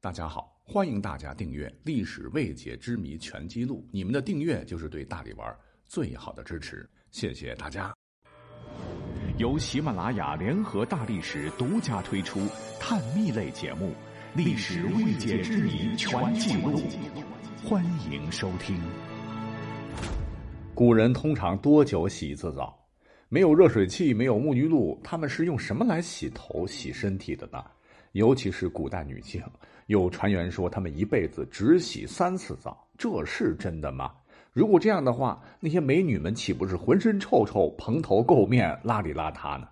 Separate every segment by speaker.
Speaker 1: 大家好，欢迎大家订阅《历史未解之谜全记录》，你们的订阅就是对大力丸最好的支持，谢谢大家。
Speaker 2: 由喜马拉雅联合大历史独家推出探秘类节目《历史未解之谜全记录》，欢迎收听。
Speaker 1: 古人通常多久洗一次澡？没有热水器，没有沐浴露，他们是用什么来洗头、洗身体的呢？尤其是古代女性，有传言说她们一辈子只洗三次澡，这是真的吗？如果这样的话，那些美女们岂不是浑身臭臭、蓬头垢面、邋里邋遢呢？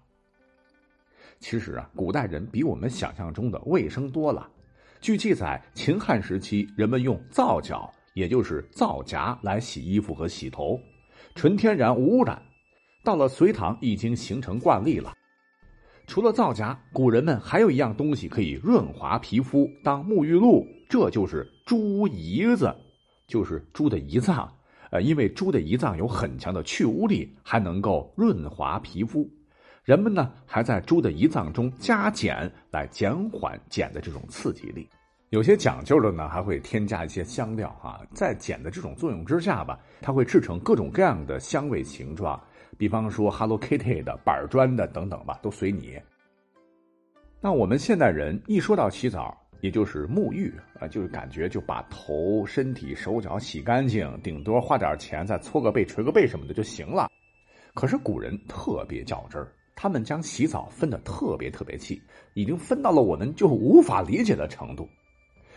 Speaker 1: 其实啊，古代人比我们想象中的卫生多了。据记载，秦汉时期人们用皂角，也就是皂荚来洗衣服和洗头，纯天然无污染。到了隋唐，已经形成惯例了。除了皂荚，古人们还有一样东西可以润滑皮肤当沐浴露，这就是猪胰子，就是猪的胰脏。呃，因为猪的胰脏有很强的去污力，还能够润滑皮肤。人们呢还在猪的胰脏中加碱来减缓碱的这种刺激力。有些讲究的呢还会添加一些香料哈，在碱的这种作用之下吧，它会制成各种各样的香味形状。比方说 Hello Kitty 的板砖的等等吧，都随你。那我们现代人一说到洗澡，也就是沐浴啊，就是感觉就把头、身体、手脚洗干净，顶多花点钱再搓个背、捶个背什么的就行了。可是古人特别较真儿，他们将洗澡分得特别特别细，已经分到了我们就无法理解的程度。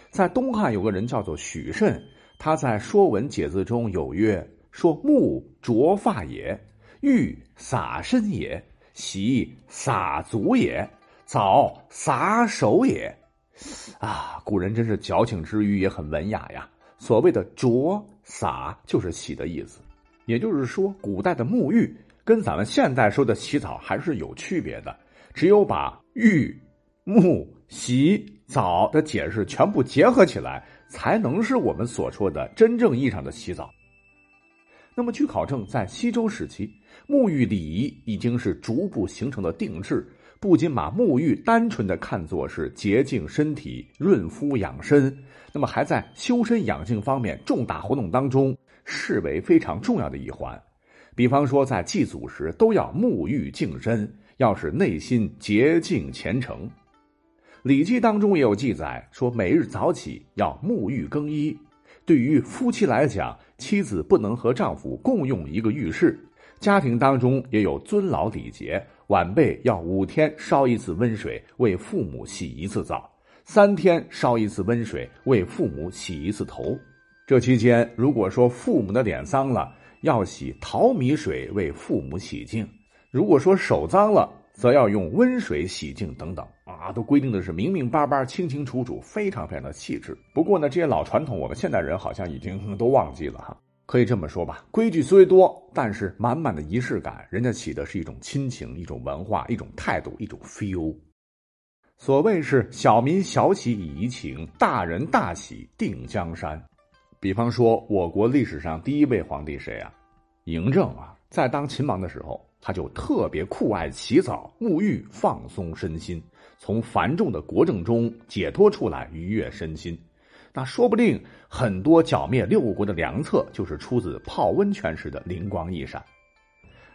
Speaker 1: 在东汉有个人叫做许慎，他在《说文解字》中有曰：“说沐濯发也。”浴洒身也，洗洒足也，澡洒手也。啊，古人真是矫情之余也很文雅呀。所谓的濯洒就是洗的意思，也就是说，古代的沐浴跟咱们现代说的洗澡还是有区别的。只有把浴、沐、洗、澡的解释全部结合起来，才能是我们所说的真正意义上的洗澡。那么，据考证，在西周时期，沐浴礼仪已经是逐步形成的定制，不仅把沐浴单纯的看作是洁净身体、润肤养身，那么还在修身养性方面重大活动当中视为非常重要的一环。比方说，在祭祖时都要沐浴净身，要使内心洁净虔诚。《礼记》当中也有记载说，每日早起要沐浴更衣。对于夫妻来讲，妻子不能和丈夫共用一个浴室，家庭当中也有尊老礼节，晚辈要五天烧一次温水为父母洗一次澡，三天烧一次温水为父母洗一次头。这期间，如果说父母的脸脏了，要洗淘米水为父母洗净；如果说手脏了，则要用温水洗净等等啊，都规定的是明明白白、清清楚楚，非常非常的细致。不过呢，这些老传统我们现代人好像已经都忘记了哈。可以这么说吧，规矩虽多，但是满满的仪式感，人家起的是一种亲情、一种文化、一种态度、一种 feel。所谓是小民小喜以怡情，大人大喜定江山。比方说，我国历史上第一位皇帝谁啊？嬴政啊，在当秦王的时候。他就特别酷爱洗澡、沐浴，放松身心，从繁重的国政中解脱出来，愉悦身心。那说不定很多剿灭六国的良策，就是出自泡温泉时的灵光一闪。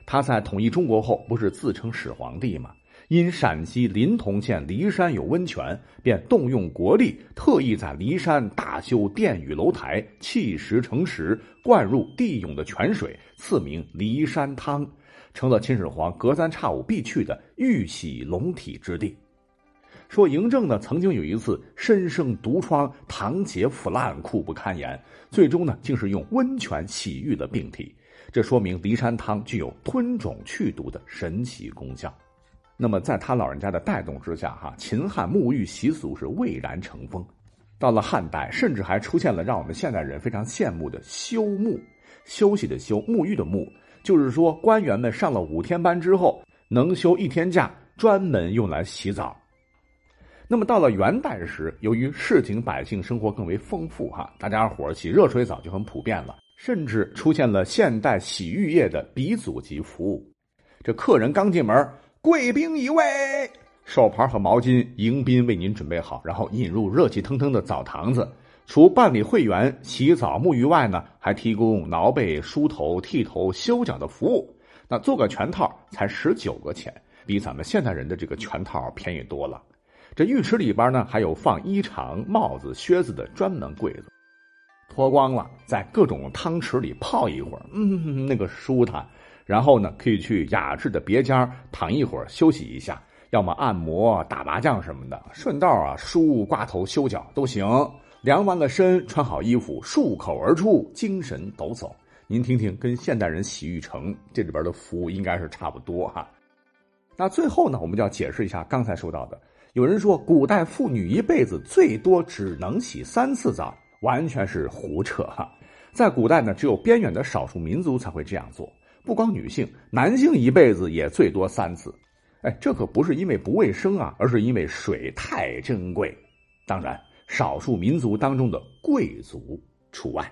Speaker 1: 他在统一中国后，不是自称始皇帝吗？因陕西临潼县骊山有温泉，便动用国力，特意在骊山大修殿宇楼台，砌石成石，灌入地涌的泉水，赐名骊山汤。成了秦始皇隔三差五必去的玉玺龙体之地。说嬴政呢，曾经有一次身生毒疮，堂结腐烂，苦不堪言，最终呢，竟是用温泉洗浴的病体。这说明骊山汤具有吞肿去毒的神奇功效。那么，在他老人家的带动之下，哈，秦汉沐浴习俗是蔚然成风。到了汉代，甚至还出现了让我们现代人非常羡慕的休沐，休息的休，沐浴的沐。就是说，官员们上了五天班之后，能休一天假，专门用来洗澡。那么到了元代时，由于市井百姓生活更为丰富，哈，大家伙洗热水澡就很普遍了，甚至出现了现代洗浴业的鼻祖级服务。这客人刚进门，贵宾一位，手牌和毛巾，迎宾为您准备好，然后引入热气腾腾的澡堂子。除办理会员、洗澡、沐浴外呢，还提供挠背、梳头、剃头、修脚的服务。那做个全套才十九个钱，比咱们现代人的这个全套便宜多了。这浴池里边呢，还有放衣裳、帽子、靴子的专门柜子。脱光了，在各种汤池里泡一会儿，嗯，那个舒坦。然后呢，可以去雅致的别间躺一会儿休息一下，要么按摩、打麻将什么的，顺道啊梳、刮头、修脚都行。量完了身，穿好衣服，漱口而出，精神抖擞。您听听，跟现代人洗浴城这里边的服务应该是差不多哈。那最后呢，我们就要解释一下刚才说到的，有人说古代妇女一辈子最多只能洗三次澡，完全是胡扯哈。在古代呢，只有边远的少数民族才会这样做。不光女性，男性一辈子也最多三次。哎，这可不是因为不卫生啊，而是因为水太珍贵。当然。少数民族当中的贵族除外。